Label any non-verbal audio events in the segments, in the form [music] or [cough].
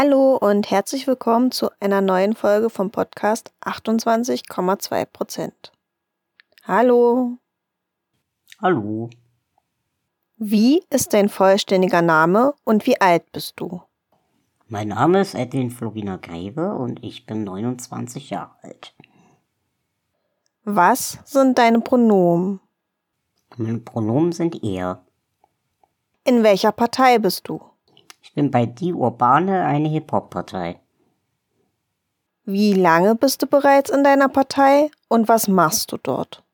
Hallo und herzlich willkommen zu einer neuen Folge vom Podcast 28,2 Prozent. Hallo. Hallo. Wie ist dein vollständiger Name und wie alt bist du? Mein Name ist Edwin Florina Greve und ich bin 29 Jahre alt. Was sind deine Pronomen? Meine Pronomen sind er. In welcher Partei bist du? Ich bin bei Die Urbane, eine Hip-Hop-Partei. Wie lange bist du bereits in deiner Partei und was machst du dort?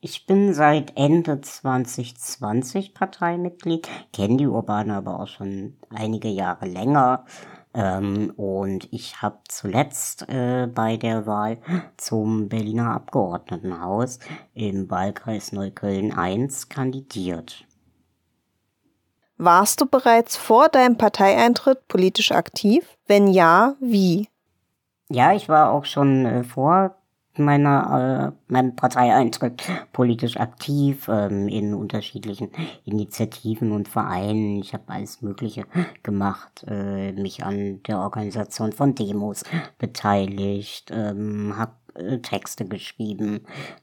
Ich bin seit Ende 2020 Parteimitglied, kenne die Urbane aber auch schon einige Jahre länger. Ähm, und ich habe zuletzt äh, bei der Wahl zum Berliner Abgeordnetenhaus im Wahlkreis Neukölln I kandidiert. Warst du bereits vor deinem Parteieintritt politisch aktiv? Wenn ja, wie? Ja, ich war auch schon äh, vor meiner äh, meinem Parteieintritt politisch aktiv ähm, in unterschiedlichen Initiativen und Vereinen. Ich habe alles Mögliche gemacht, äh, mich an der Organisation von Demos beteiligt, ähm, habe äh, Texte geschrieben,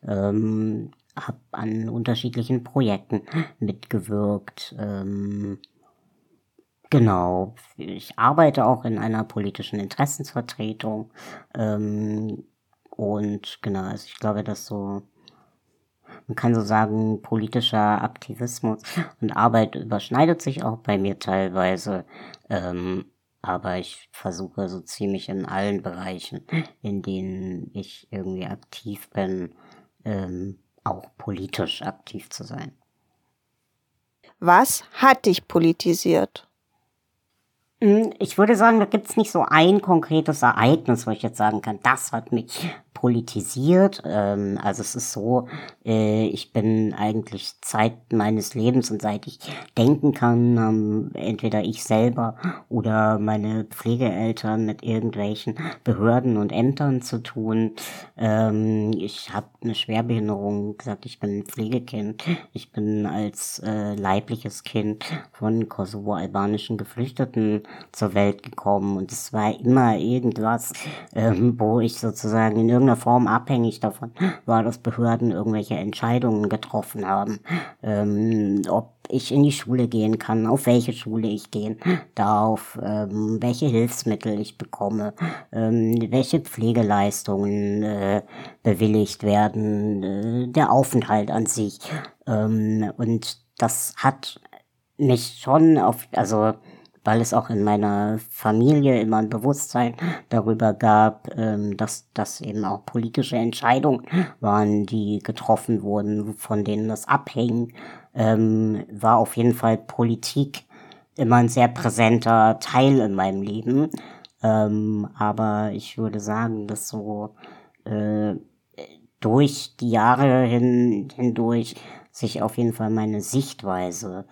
ähm, habe an unterschiedlichen Projekten mitgewirkt. Ähm, Genau. Ich arbeite auch in einer politischen Interessensvertretung. Ähm, und genau, also ich glaube, dass so, man kann so sagen, politischer Aktivismus und Arbeit überschneidet sich auch bei mir teilweise. Ähm, aber ich versuche so ziemlich in allen Bereichen, in denen ich irgendwie aktiv bin, ähm, auch politisch aktiv zu sein. Was hat dich politisiert? Hm, ich würde sagen, da gibt's nicht so ein konkretes Ereignis, wo ich jetzt sagen kann, das hat mich politisiert. Ähm, also es ist so, äh, ich bin eigentlich Zeit meines Lebens und seit ich denken kann, ähm, entweder ich selber oder meine Pflegeeltern mit irgendwelchen Behörden und Ämtern zu tun. Ähm, ich habe eine Schwerbehinderung, gesagt, ich bin ein Pflegekind. Ich bin als äh, leibliches Kind von kosovo-albanischen Geflüchteten zur Welt gekommen und es war immer irgendwas, ähm, wo ich sozusagen in irgendeiner Form abhängig davon war, dass Behörden irgendwelche Entscheidungen getroffen haben, ähm, ob ich in die Schule gehen kann, auf welche Schule ich gehen darf, ähm, welche Hilfsmittel ich bekomme, ähm, welche Pflegeleistungen äh, bewilligt werden, äh, der Aufenthalt an sich. Ähm, und das hat mich schon auf, also weil es auch in meiner Familie immer ein Bewusstsein darüber gab, ähm, dass das eben auch politische Entscheidungen waren, die getroffen wurden, von denen das abhing, ähm, war auf jeden Fall Politik immer ein sehr präsenter Teil in meinem Leben. Ähm, aber ich würde sagen, dass so äh, durch die Jahre hin, hindurch sich auf jeden Fall meine Sichtweise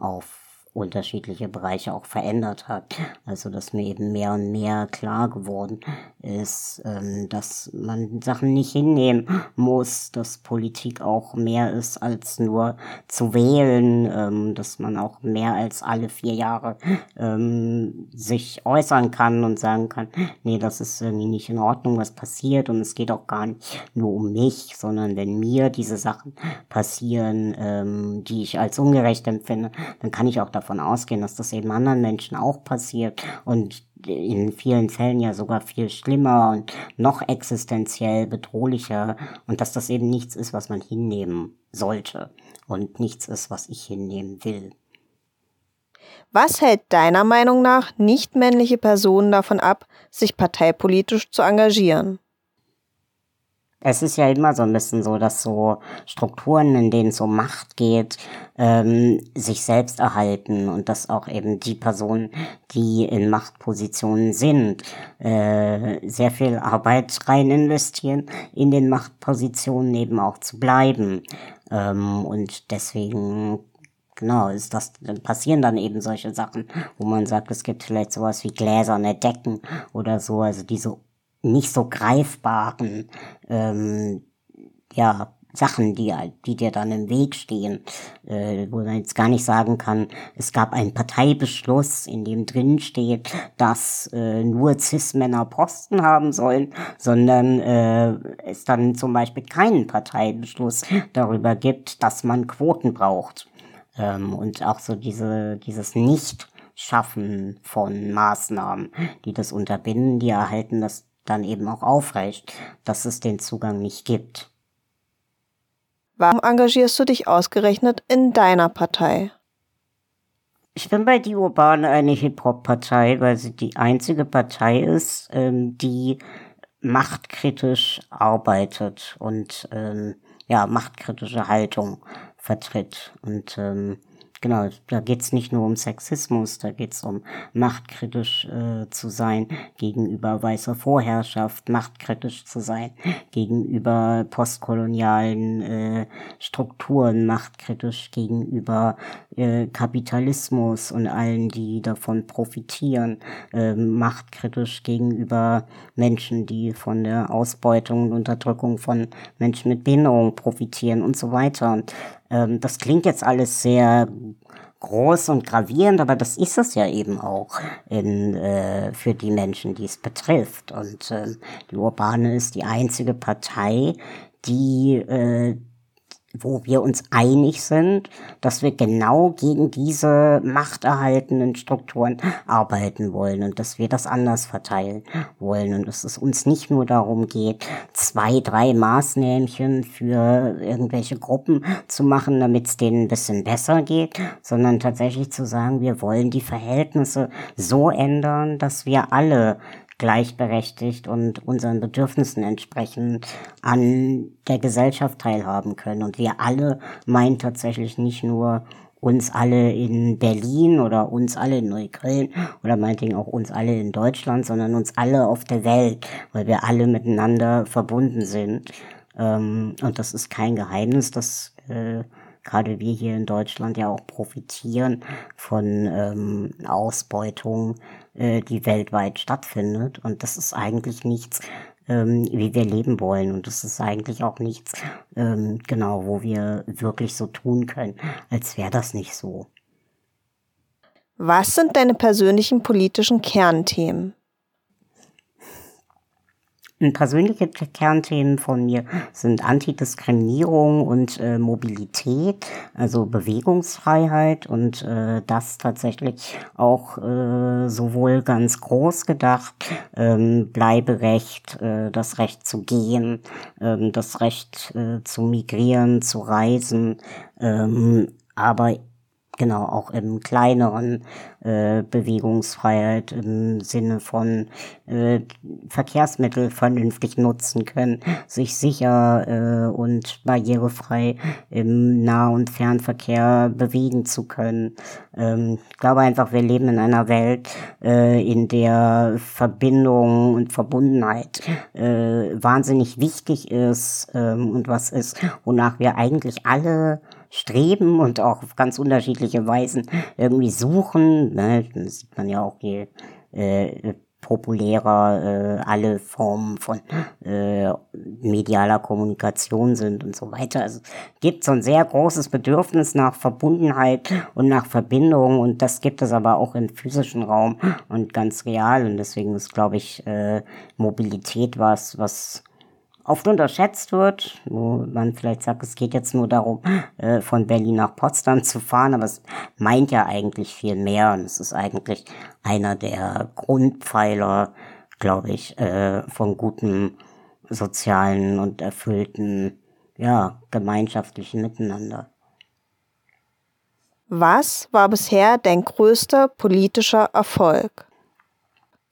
auf unterschiedliche Bereiche auch verändert hat. Also dass mir eben mehr und mehr klar geworden ist, ähm, dass man Sachen nicht hinnehmen muss, dass Politik auch mehr ist als nur zu wählen, ähm, dass man auch mehr als alle vier Jahre ähm, sich äußern kann und sagen kann, nee, das ist irgendwie nicht in Ordnung, was passiert und es geht auch gar nicht nur um mich, sondern wenn mir diese Sachen passieren, die ich als ungerecht empfinde, dann kann ich auch davon davon ausgehen, dass das eben anderen Menschen auch passiert und in vielen Fällen ja sogar viel schlimmer und noch existenziell bedrohlicher und dass das eben nichts ist, was man hinnehmen sollte und nichts ist, was ich hinnehmen will. Was hält deiner Meinung nach nicht männliche Personen davon ab, sich parteipolitisch zu engagieren? Es ist ja immer so ein bisschen so, dass so Strukturen, in denen es um Macht geht, ähm, sich selbst erhalten und dass auch eben die Personen, die in Machtpositionen sind, äh, sehr viel Arbeit rein investieren, in den Machtpositionen eben auch zu bleiben. Ähm, und deswegen Genau, ist das, passieren dann eben solche Sachen, wo man sagt, es gibt vielleicht sowas wie gläserne Decken oder so, also diese nicht so greifbaren, ähm, ja, Sachen, die, die dir dann im Weg stehen, äh, wo man jetzt gar nicht sagen kann, es gab einen Parteibeschluss, in dem drin steht, dass äh, nur Cis-Männer Posten haben sollen, sondern äh, es dann zum Beispiel keinen Parteibeschluss darüber gibt, dass man Quoten braucht. Ähm, und auch so diese, dieses Nicht- Schaffen von Maßnahmen, die das unterbinden, die erhalten das dann eben auch aufrecht, dass es den Zugang nicht gibt. Warum engagierst du dich ausgerechnet in deiner Partei? Ich bin bei Die Urbane eine Hip-Hop-Partei, weil sie die einzige Partei ist, ähm, die machtkritisch arbeitet und ähm, ja, machtkritische Haltung vertritt. Und ähm, Genau, da geht's nicht nur um Sexismus, da geht's um machtkritisch äh, zu sein gegenüber weißer Vorherrschaft, machtkritisch zu sein gegenüber postkolonialen äh, Strukturen, machtkritisch gegenüber äh, Kapitalismus und allen, die davon profitieren, äh, machtkritisch gegenüber Menschen, die von der Ausbeutung und Unterdrückung von Menschen mit Behinderung profitieren und so weiter. Und ähm, das klingt jetzt alles sehr groß und gravierend, aber das ist es ja eben auch in, äh, für die Menschen, die es betrifft. Und äh, die Urbane ist die einzige Partei, die äh, wo wir uns einig sind, dass wir genau gegen diese machterhaltenden Strukturen arbeiten wollen und dass wir das anders verteilen wollen und dass es uns nicht nur darum geht, zwei, drei Maßnähmchen für irgendwelche Gruppen zu machen, damit es denen ein bisschen besser geht, sondern tatsächlich zu sagen, wir wollen die Verhältnisse so ändern, dass wir alle gleichberechtigt und unseren Bedürfnissen entsprechend an der Gesellschaft teilhaben können. Und wir alle meinen tatsächlich nicht nur uns alle in Berlin oder uns alle in Neukölln oder meinetwegen auch uns alle in Deutschland, sondern uns alle auf der Welt, weil wir alle miteinander verbunden sind. Ähm, und das ist kein Geheimnis, dass äh, gerade wir hier in Deutschland ja auch profitieren von ähm, Ausbeutung, äh, die weltweit stattfindet. Und das ist eigentlich nichts, ähm, wie wir leben wollen. Und das ist eigentlich auch nichts, ähm, genau, wo wir wirklich so tun können, als wäre das nicht so. Was sind deine persönlichen politischen Kernthemen? Persönliche Kernthemen von mir sind Antidiskriminierung und äh, Mobilität, also Bewegungsfreiheit und äh, das tatsächlich auch äh, sowohl ganz groß gedacht, ähm, Bleiberecht, äh, das Recht zu gehen, ähm, das Recht äh, zu migrieren, zu reisen, ähm, aber genau auch im kleineren äh, Bewegungsfreiheit im Sinne von äh, Verkehrsmittel vernünftig nutzen können, sich sicher äh, und barrierefrei im Nah- und Fernverkehr bewegen zu können. Ähm, ich glaube einfach, wir leben in einer Welt, äh, in der Verbindung und Verbundenheit äh, wahnsinnig wichtig ist ähm, und was ist, wonach wir eigentlich alle streben und auch auf ganz unterschiedliche Weisen irgendwie suchen. Ne? Das sieht man ja auch, je äh, populärer äh, alle Formen von äh, medialer Kommunikation sind und so weiter. Also gibt so ein sehr großes Bedürfnis nach Verbundenheit und nach Verbindung und das gibt es aber auch im physischen Raum und ganz real und deswegen ist, glaube ich, äh, Mobilität was, was oft unterschätzt wird, wo man vielleicht sagt, es geht jetzt nur darum, äh, von Berlin nach Potsdam zu fahren, aber es meint ja eigentlich viel mehr und es ist eigentlich einer der Grundpfeiler, glaube ich, äh, von gutem sozialen und erfüllten, ja, gemeinschaftlichen Miteinander. Was war bisher dein größter politischer Erfolg?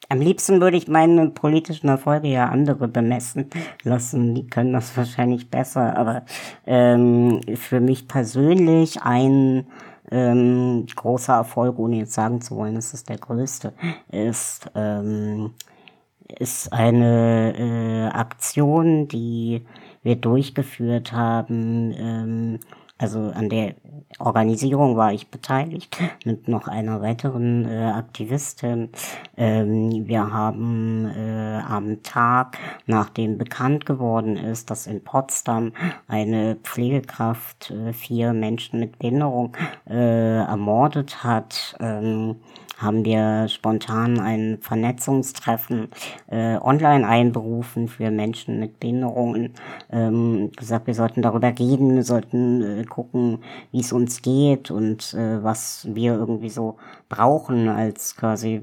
Am liebsten würde ich meine politischen Erfolge ja andere bemessen lassen. Die können das wahrscheinlich besser. Aber ähm, für mich persönlich ein ähm, großer Erfolg, ohne jetzt sagen zu wollen, es der größte ist, ähm, ist eine äh, Aktion, die wir durchgeführt haben, ähm, also an der Organisierung war ich beteiligt [laughs] mit noch einer weiteren äh, Aktivistin. Ähm, wir haben äh, am Tag, nachdem bekannt geworden ist, dass in Potsdam eine Pflegekraft äh, vier Menschen mit Behinderung äh, ermordet hat, ähm, haben wir spontan ein Vernetzungstreffen äh, online einberufen für Menschen mit Behinderungen. Ähm, gesagt, wir sollten darüber reden, wir sollten äh, gucken, wie es uns geht und äh, was wir irgendwie so brauchen als quasi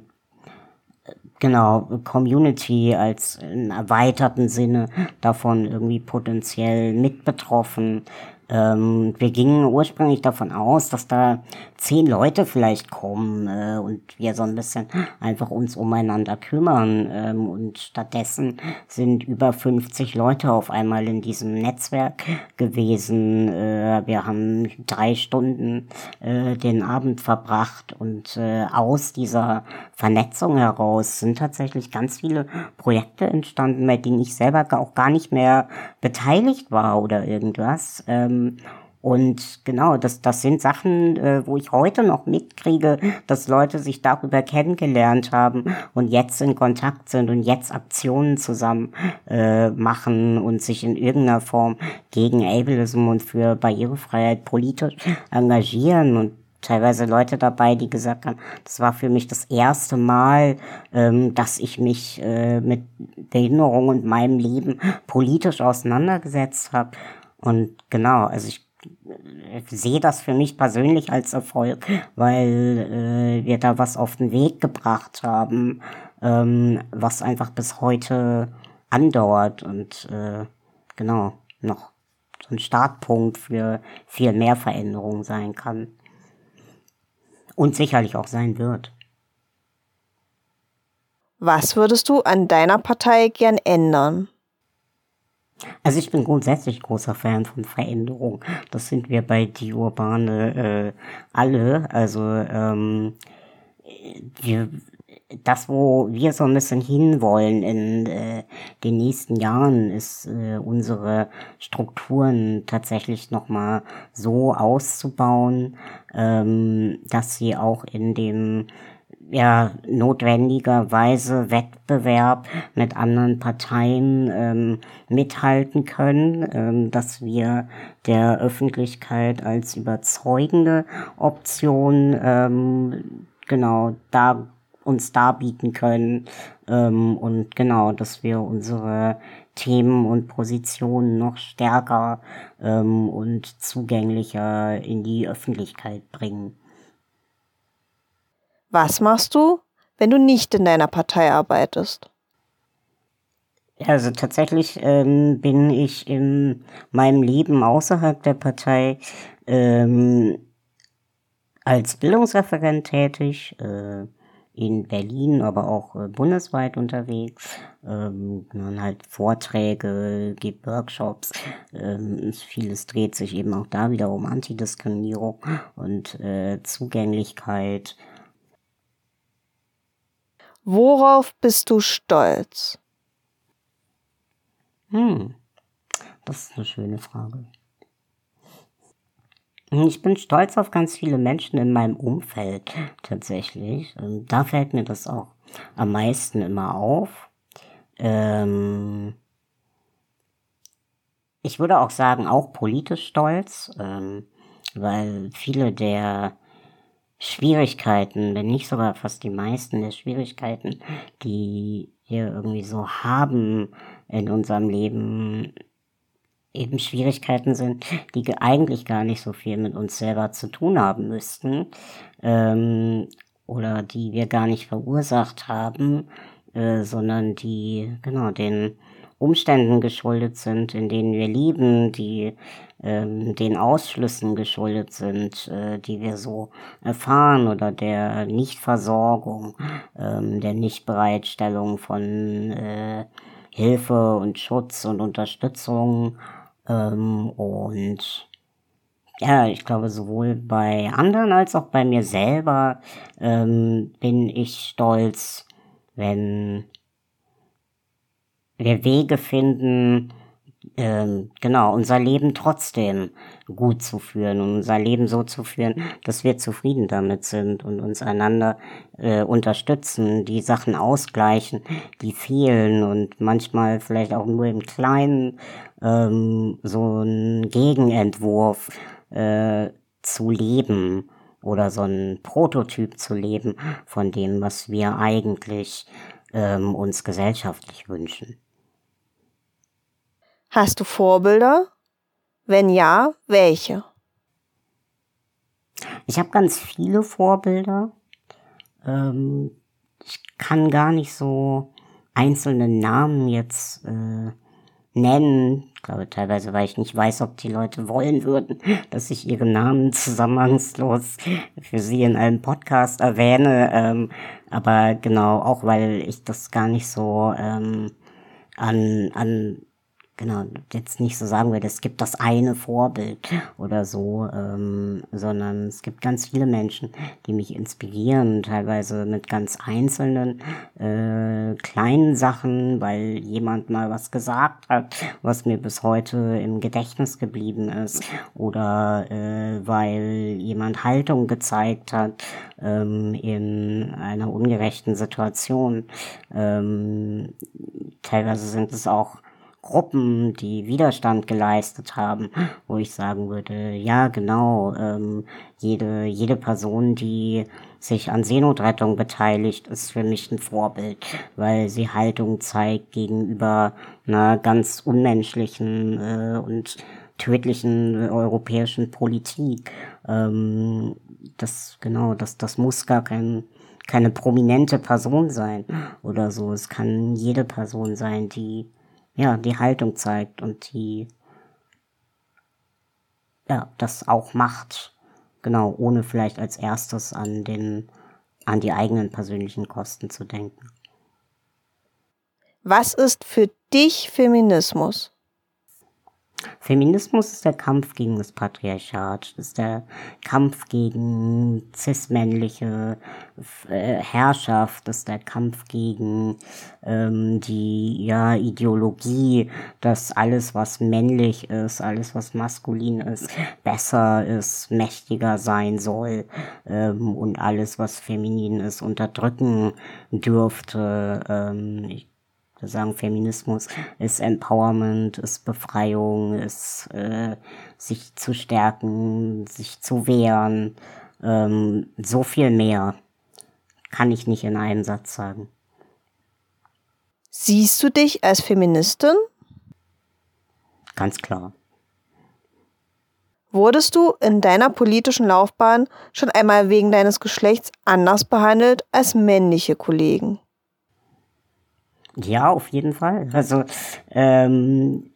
äh, genau Community als in erweiterten Sinne davon irgendwie potenziell mit betroffen ähm, wir gingen ursprünglich davon aus, dass da zehn Leute vielleicht kommen äh, und wir so ein bisschen einfach uns umeinander kümmern. Ähm, und stattdessen sind über 50 Leute auf einmal in diesem Netzwerk gewesen. Äh, wir haben drei Stunden äh, den Abend verbracht und äh, aus dieser Vernetzung heraus sind tatsächlich ganz viele Projekte entstanden, bei denen ich selber auch gar nicht mehr beteiligt war oder irgendwas. Ähm, und genau, das, das sind Sachen, äh, wo ich heute noch mitkriege, dass Leute sich darüber kennengelernt haben und jetzt in Kontakt sind und jetzt Aktionen zusammen äh, machen und sich in irgendeiner Form gegen Ableism und für Barrierefreiheit politisch engagieren und teilweise Leute dabei, die gesagt haben, das war für mich das erste Mal, ähm, dass ich mich äh, mit Behinderung und meinem Leben politisch auseinandergesetzt habe. Und genau, also ich äh, sehe das für mich persönlich als Erfolg, weil äh, wir da was auf den Weg gebracht haben, ähm, was einfach bis heute andauert und äh, genau noch so ein Startpunkt für viel mehr Veränderungen sein kann. Und sicherlich auch sein wird. Was würdest du an deiner Partei gern ändern? Also ich bin grundsätzlich großer Fan von Veränderung. Das sind wir bei Die Urbane äh, alle. Also ähm, wir, das, wo wir so ein bisschen hinwollen in äh, den nächsten Jahren, ist äh, unsere Strukturen tatsächlich nochmal so auszubauen, ähm, dass sie auch in dem ja notwendigerweise Wettbewerb mit anderen Parteien ähm, mithalten können, ähm, dass wir der Öffentlichkeit als überzeugende Option ähm, genau da uns darbieten können ähm, und genau, dass wir unsere Themen und Positionen noch stärker ähm, und zugänglicher in die Öffentlichkeit bringen. Was machst du, wenn du nicht in deiner Partei arbeitest? Also tatsächlich ähm, bin ich in meinem Leben außerhalb der Partei ähm, als Bildungsreferent tätig, äh, in Berlin, aber auch äh, bundesweit unterwegs. Ähm, man halt Vorträge, gibt Workshops. Ähm, vieles dreht sich eben auch da wieder um Antidiskriminierung und äh, Zugänglichkeit Worauf bist du stolz? Hm, das ist eine schöne Frage. Ich bin stolz auf ganz viele Menschen in meinem Umfeld tatsächlich. Und da fällt mir das auch am meisten immer auf. Ähm ich würde auch sagen, auch politisch stolz, ähm, weil viele der Schwierigkeiten, wenn nicht sogar fast die meisten der Schwierigkeiten, die wir irgendwie so haben in unserem Leben, eben Schwierigkeiten sind, die eigentlich gar nicht so viel mit uns selber zu tun haben müssten ähm, oder die wir gar nicht verursacht haben, äh, sondern die genau den Umständen geschuldet sind, in denen wir lieben, die ähm, den Ausschlüssen geschuldet sind, äh, die wir so erfahren oder der Nichtversorgung, ähm, der Nichtbereitstellung von äh, Hilfe und Schutz und Unterstützung ähm, und ja, ich glaube, sowohl bei anderen als auch bei mir selber bin ich stolz, wenn wir Wege finden, ähm, genau, unser Leben trotzdem gut zu führen und unser Leben so zu führen, dass wir zufrieden damit sind und uns einander äh, unterstützen, die Sachen ausgleichen, die fehlen und manchmal vielleicht auch nur im Kleinen ähm, so ein Gegenentwurf äh, zu leben oder so ein Prototyp zu leben von dem, was wir eigentlich ähm, uns gesellschaftlich wünschen. Hast du Vorbilder? Wenn ja, welche? Ich habe ganz viele Vorbilder. Ähm, ich kann gar nicht so einzelne Namen jetzt äh, nennen. Ich glaube teilweise, weil ich nicht weiß, ob die Leute wollen würden, [laughs] dass ich ihre Namen zusammenhangslos für sie in einem Podcast erwähne. Ähm, aber genau, auch weil ich das gar nicht so ähm, an, an genau, jetzt nicht so sagen würde, es gibt das eine Vorbild oder so, ähm, sondern es gibt ganz viele Menschen, die mich inspirieren, teilweise mit ganz einzelnen äh, kleinen Sachen, weil jemand mal was gesagt hat, was mir bis heute im Gedächtnis geblieben ist, oder äh, weil jemand Haltung gezeigt hat ähm, in einer ungerechten Situation. Ähm, teilweise sind es auch Gruppen, die Widerstand geleistet haben, wo ich sagen würde, ja genau, ähm, jede, jede Person, die sich an Seenotrettung beteiligt, ist für mich ein Vorbild, weil sie Haltung zeigt gegenüber einer ganz unmenschlichen äh, und tödlichen europäischen Politik. Ähm, das, genau, das, das muss gar kein, keine prominente Person sein oder so. Es kann jede Person sein, die ja, die Haltung zeigt und die ja, das auch macht. Genau, ohne vielleicht als erstes an den, an die eigenen persönlichen Kosten zu denken. Was ist für dich Feminismus? Feminismus ist der Kampf gegen das Patriarchat, ist der Kampf gegen cis-männliche äh, Herrschaft, ist der Kampf gegen ähm, die ja, Ideologie, dass alles, was männlich ist, alles, was maskulin ist, besser ist, mächtiger sein soll ähm, und alles, was feminin ist, unterdrücken dürfte. Ähm, ich wir sagen, Feminismus ist Empowerment, ist Befreiung, ist äh, sich zu stärken, sich zu wehren. Ähm, so viel mehr kann ich nicht in einem Satz sagen. Siehst du dich als Feministin? Ganz klar. Wurdest du in deiner politischen Laufbahn schon einmal wegen deines Geschlechts anders behandelt als männliche Kollegen? Ja, auf jeden Fall. Also ähm,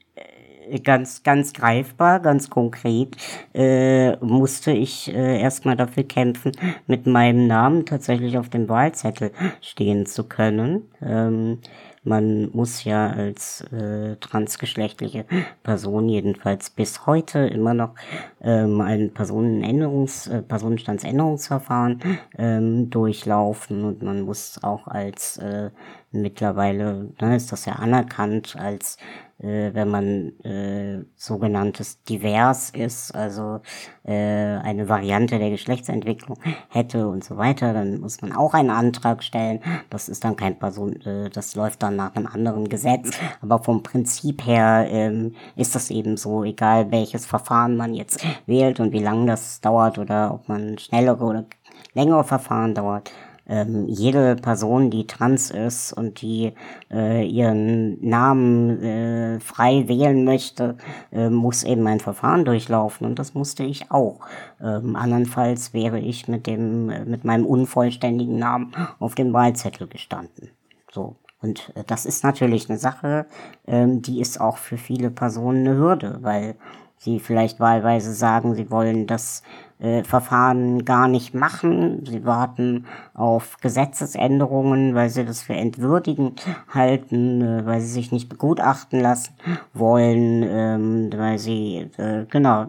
ganz, ganz greifbar, ganz konkret äh, musste ich äh, erstmal dafür kämpfen, mit meinem Namen tatsächlich auf dem Wahlzettel stehen zu können. Ähm, man muss ja als äh, transgeschlechtliche Person jedenfalls bis heute immer noch ähm, ein Personenänderungs, äh, Personenstandsänderungsverfahren ähm, durchlaufen. Und man muss auch als äh, mittlerweile ne, ist das ja anerkannt als äh, wenn man äh, sogenanntes divers ist, also äh, eine Variante der Geschlechtsentwicklung hätte und so weiter, dann muss man auch einen Antrag stellen. Das ist dann kein Person, äh, das läuft dann nach einem anderen Gesetz. Aber vom Prinzip her ähm, ist das eben so, egal welches Verfahren man jetzt wählt und wie lange das dauert oder ob man schnellere oder längere Verfahren dauert ähm, jede Person, die trans ist und die äh, ihren Namen äh, frei wählen möchte, äh, muss eben ein Verfahren durchlaufen und das musste ich auch. Ähm, andernfalls wäre ich mit dem äh, mit meinem unvollständigen Namen auf dem Wahlzettel gestanden. So. Und äh, das ist natürlich eine Sache, ähm, die ist auch für viele Personen eine Hürde, weil sie vielleicht wahlweise sagen, sie wollen das äh, Verfahren gar nicht machen. Sie warten auf Gesetzesänderungen, weil sie das für entwürdigend halten, äh, weil sie sich nicht begutachten lassen wollen, ähm, weil sie, äh, genau,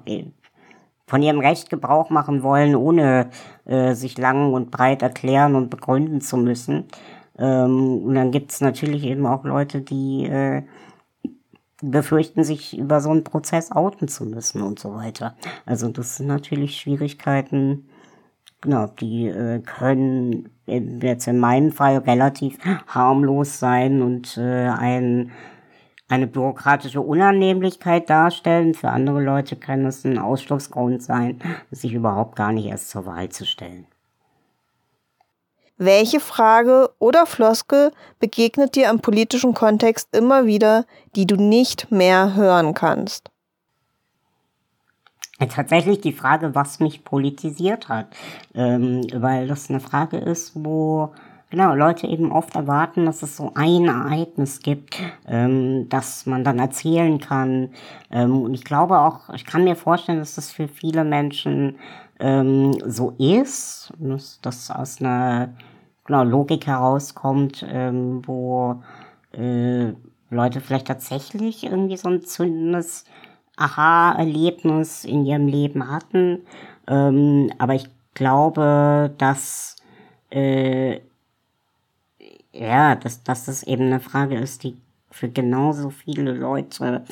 von ihrem Recht Gebrauch machen wollen, ohne sich lang und breit erklären und begründen zu müssen. Ähm, und dann gibt es natürlich eben auch Leute, die befürchten, sich über so einen Prozess outen zu müssen und so weiter. Also das sind natürlich Schwierigkeiten, genau, die äh, können jetzt in meinem Fall relativ harmlos sein und äh, ein eine bürokratische Unannehmlichkeit darstellen. Für andere Leute kann es ein Ausschlussgrund sein, sich überhaupt gar nicht erst zur Wahl zu stellen. Welche Frage oder Floskel begegnet dir im politischen Kontext immer wieder, die du nicht mehr hören kannst? Tatsächlich die Frage, was mich politisiert hat, ähm, weil das eine Frage ist, wo genau, Leute eben oft erwarten, dass es so ein Ereignis gibt, ähm, das man dann erzählen kann. Ähm, und ich glaube auch, ich kann mir vorstellen, dass das für viele Menschen ähm, so ist, dass das aus einer genau, Logik herauskommt, ähm, wo äh, Leute vielleicht tatsächlich irgendwie so ein zündendes Aha-Erlebnis in ihrem Leben hatten. Ähm, aber ich glaube, dass äh, ja, dass, dass das eben eine Frage ist, die für genauso viele Leute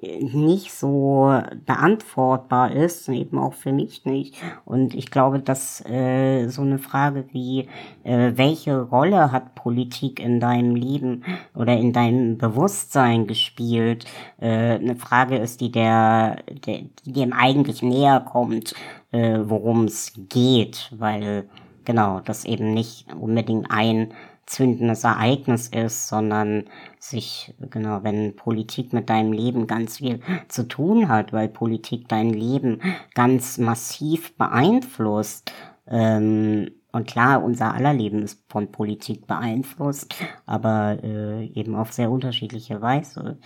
nicht so beantwortbar ist, eben auch für mich nicht. Und ich glaube, dass äh, so eine Frage wie, äh, welche Rolle hat Politik in deinem Leben oder in deinem Bewusstsein gespielt, äh, eine Frage ist, die der, der die dem eigentlich näher kommt, äh, worum es geht, weil genau das eben nicht unbedingt ein zündendes Ereignis ist, sondern sich, genau, wenn Politik mit deinem Leben ganz viel zu tun hat, weil Politik dein Leben ganz massiv beeinflusst, ähm, und klar, unser aller Leben ist von Politik beeinflusst, aber äh, eben auf sehr unterschiedliche Weise,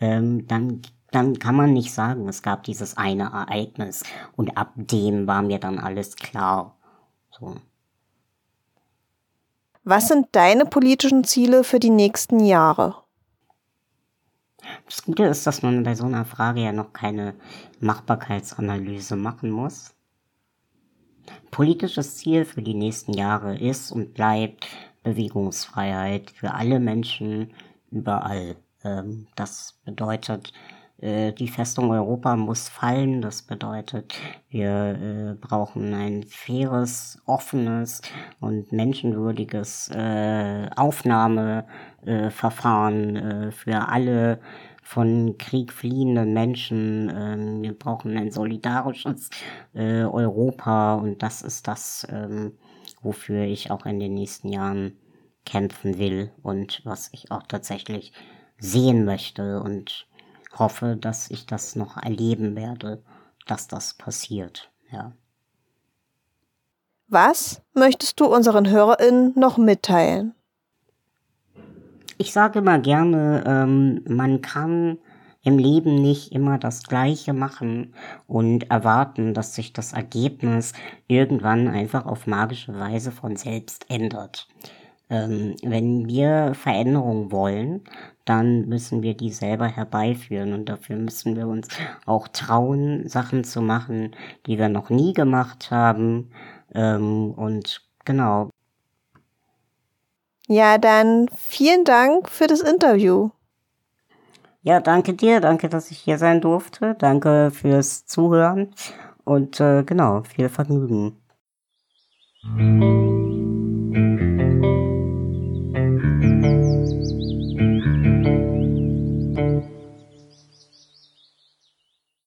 ähm, dann dann kann man nicht sagen, es gab dieses eine Ereignis und ab dem war mir dann alles klar. So. Was sind deine politischen Ziele für die nächsten Jahre? Das Gute ist, dass man bei so einer Frage ja noch keine Machbarkeitsanalyse machen muss. Politisches Ziel für die nächsten Jahre ist und bleibt Bewegungsfreiheit für alle Menschen überall. Ähm, das bedeutet, die Festung Europa muss fallen. Das bedeutet, wir äh, brauchen ein faires, offenes und menschenwürdiges äh, Aufnahmeverfahren äh, für alle von Krieg fliehenden Menschen. Ähm, wir brauchen ein solidarisches äh, Europa und das ist das, ähm, wofür ich auch in den nächsten Jahren kämpfen will und was ich auch tatsächlich sehen möchte und hoffe, dass ich das noch erleben werde, dass das passiert, ja. Was möchtest du unseren HörerInnen noch mitteilen? Ich sage immer gerne, ähm, man kann im Leben nicht immer das Gleiche machen und erwarten, dass sich das Ergebnis irgendwann einfach auf magische Weise von selbst ändert. Ähm, wenn wir Veränderungen wollen, dann müssen wir die selber herbeiführen und dafür müssen wir uns auch trauen, Sachen zu machen, die wir noch nie gemacht haben. Ähm, und genau. Ja, dann vielen Dank für das Interview. Ja, danke dir, danke, dass ich hier sein durfte, danke fürs Zuhören und äh, genau, viel Vergnügen.